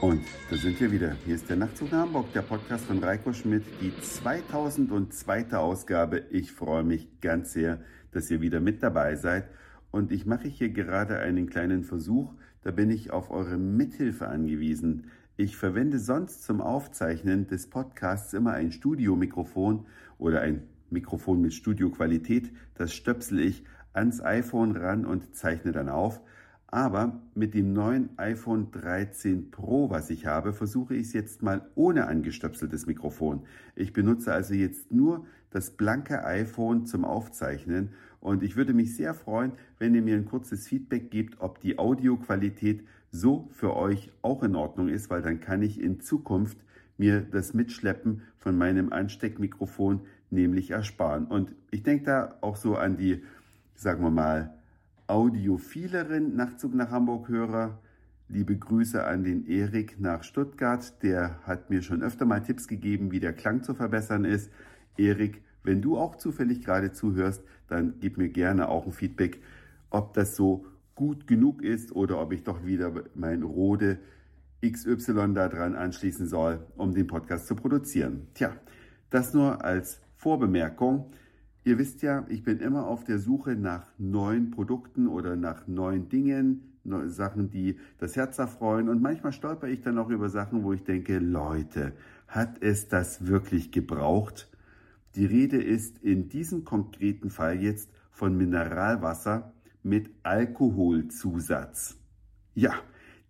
Und da sind wir wieder. Hier ist der Nachtzug nach Hamburg, der Podcast von Reiko Schmidt, die 2002. Ausgabe. Ich freue mich ganz sehr, dass ihr wieder mit dabei seid. Und ich mache hier gerade einen kleinen Versuch. Da bin ich auf eure Mithilfe angewiesen. Ich verwende sonst zum Aufzeichnen des Podcasts immer ein Studiomikrofon oder ein Mikrofon mit Studioqualität. Das stöpsel ich ans iPhone ran und zeichne dann auf. Aber mit dem neuen iPhone 13 Pro, was ich habe, versuche ich es jetzt mal ohne angestöpseltes Mikrofon. Ich benutze also jetzt nur das blanke iPhone zum Aufzeichnen und ich würde mich sehr freuen, wenn ihr mir ein kurzes Feedback gebt, ob die Audioqualität so für euch auch in Ordnung ist, weil dann kann ich in Zukunft mir das Mitschleppen von meinem Ansteckmikrofon nämlich ersparen. Und ich denke da auch so an die, sagen wir mal, audiophileren Nachtzug nach Hamburg-Hörer. Liebe Grüße an den Erik nach Stuttgart. Der hat mir schon öfter mal Tipps gegeben, wie der Klang zu verbessern ist. Erik, wenn du auch zufällig gerade zuhörst, dann gib mir gerne auch ein Feedback, ob das so gut genug ist oder ob ich doch wieder mein Rode XY da dran anschließen soll, um den Podcast zu produzieren. Tja, das nur als Vorbemerkung. Ihr wisst ja, ich bin immer auf der Suche nach neuen Produkten oder nach neuen Dingen, Sachen, die das Herz erfreuen. Und manchmal stolper ich dann auch über Sachen, wo ich denke, Leute, hat es das wirklich gebraucht? Die Rede ist in diesem konkreten Fall jetzt von Mineralwasser mit Alkoholzusatz. Ja,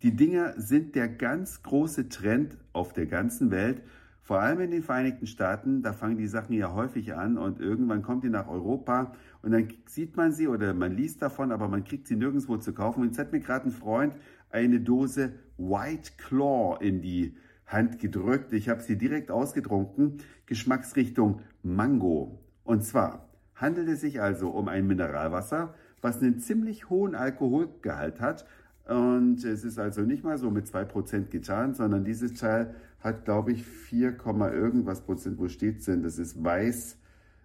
die Dinger sind der ganz große Trend auf der ganzen Welt vor allem in den Vereinigten Staaten, da fangen die Sachen ja häufig an und irgendwann kommt die nach Europa und dann sieht man sie oder man liest davon, aber man kriegt sie nirgendwo zu kaufen. Und jetzt hat mir gerade ein Freund eine Dose White Claw in die Hand gedrückt. Ich habe sie direkt ausgetrunken. Geschmacksrichtung Mango. Und zwar handelt es sich also um ein Mineralwasser, was einen ziemlich hohen Alkoholgehalt hat, und es ist also nicht mal so mit 2% getan, sondern dieses Teil hat, glaube ich, 4, irgendwas Prozent, wo steht denn? Das ist weiß,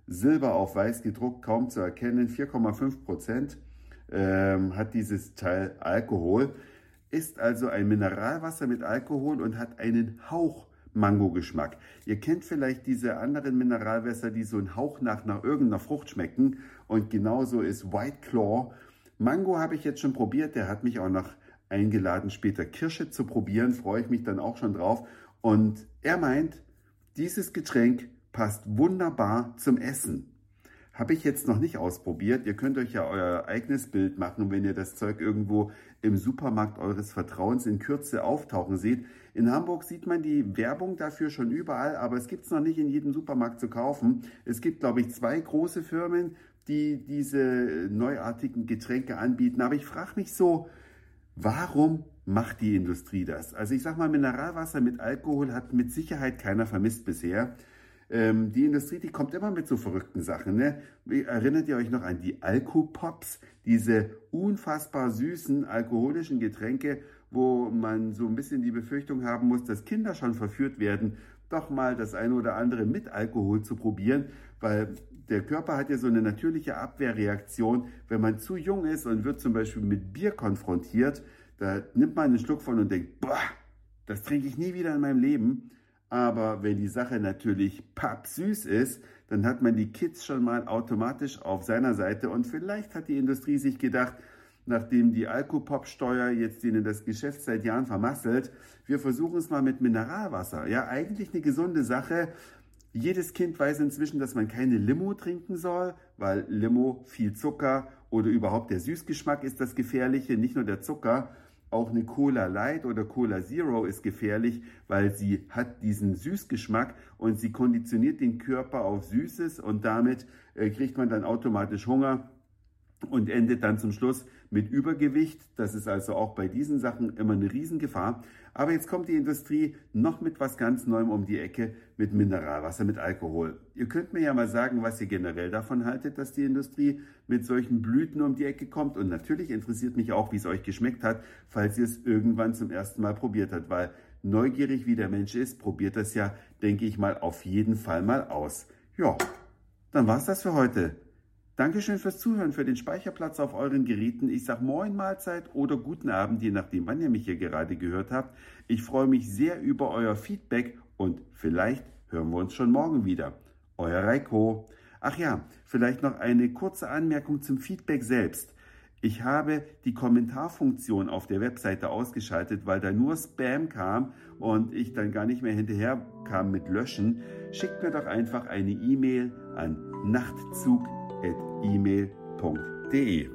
Silber auf weiß gedruckt, kaum zu erkennen. 4,5 Prozent ähm, hat dieses Teil Alkohol. Ist also ein Mineralwasser mit Alkohol und hat einen Hauch Mango-Geschmack. Ihr kennt vielleicht diese anderen Mineralwässer, die so einen Hauch nach, nach irgendeiner Frucht schmecken. Und genauso ist White Claw Mango habe ich jetzt schon probiert, der hat mich auch noch eingeladen, später Kirsche zu probieren, freue ich mich dann auch schon drauf. Und er meint, dieses Getränk passt wunderbar zum Essen. Habe ich jetzt noch nicht ausprobiert. Ihr könnt euch ja euer eigenes Bild machen, wenn ihr das Zeug irgendwo im Supermarkt eures Vertrauens in Kürze auftauchen seht. In Hamburg sieht man die Werbung dafür schon überall, aber es gibt es noch nicht in jedem Supermarkt zu kaufen. Es gibt, glaube ich, zwei große Firmen, die diese neuartigen Getränke anbieten. Aber ich frage mich so, warum macht die Industrie das? Also ich sage mal, Mineralwasser mit Alkohol hat mit Sicherheit keiner vermisst bisher. Ähm, die Industrie, die kommt immer mit so verrückten Sachen. Ne? Erinnert ihr euch noch an die Alkopops? Diese unfassbar süßen alkoholischen Getränke, wo man so ein bisschen die Befürchtung haben muss, dass Kinder schon verführt werden, doch mal das eine oder andere mit Alkohol zu probieren, weil der Körper hat ja so eine natürliche Abwehrreaktion. Wenn man zu jung ist und wird zum Beispiel mit Bier konfrontiert, da nimmt man einen Schluck von und denkt, boah, das trinke ich nie wieder in meinem Leben. Aber wenn die Sache natürlich pappsüß ist, dann hat man die Kids schon mal automatisch auf seiner Seite und vielleicht hat die Industrie sich gedacht, nachdem die Alkopop-Steuer jetzt ihnen das Geschäft seit Jahren vermasselt, wir versuchen es mal mit Mineralwasser. Ja, eigentlich eine gesunde Sache. Jedes Kind weiß inzwischen, dass man keine Limo trinken soll, weil Limo viel Zucker oder überhaupt der Süßgeschmack ist das Gefährliche, nicht nur der Zucker. Auch eine Cola Light oder Cola Zero ist gefährlich, weil sie hat diesen Süßgeschmack und sie konditioniert den Körper auf Süßes und damit äh, kriegt man dann automatisch Hunger und endet dann zum Schluss mit Übergewicht. Das ist also auch bei diesen Sachen immer eine Riesengefahr. Aber jetzt kommt die Industrie noch mit was ganz Neuem um die Ecke, mit Mineralwasser, mit Alkohol. Ihr könnt mir ja mal sagen, was ihr generell davon haltet, dass die Industrie mit solchen Blüten um die Ecke kommt. Und natürlich interessiert mich auch, wie es euch geschmeckt hat, falls ihr es irgendwann zum ersten Mal probiert habt, weil neugierig wie der Mensch ist, probiert das ja, denke ich mal, auf jeden Fall mal aus. Ja, dann war's das für heute. Dankeschön fürs Zuhören, für den Speicherplatz auf euren Geräten. Ich sage Moin Mahlzeit oder guten Abend, je nachdem, wann ihr mich hier gerade gehört habt. Ich freue mich sehr über euer Feedback und vielleicht hören wir uns schon morgen wieder. Euer Reiko. Ach ja, vielleicht noch eine kurze Anmerkung zum Feedback selbst. Ich habe die Kommentarfunktion auf der Webseite ausgeschaltet, weil da nur Spam kam und ich dann gar nicht mehr hinterher kam mit Löschen. Schickt mir doch einfach eine E-Mail an nachtzug.de email.de.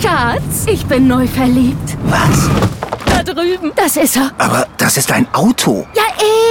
Schatz, ich bin neu verliebt. Was? Da drüben. Das ist er. Aber das ist ein Auto. Ja,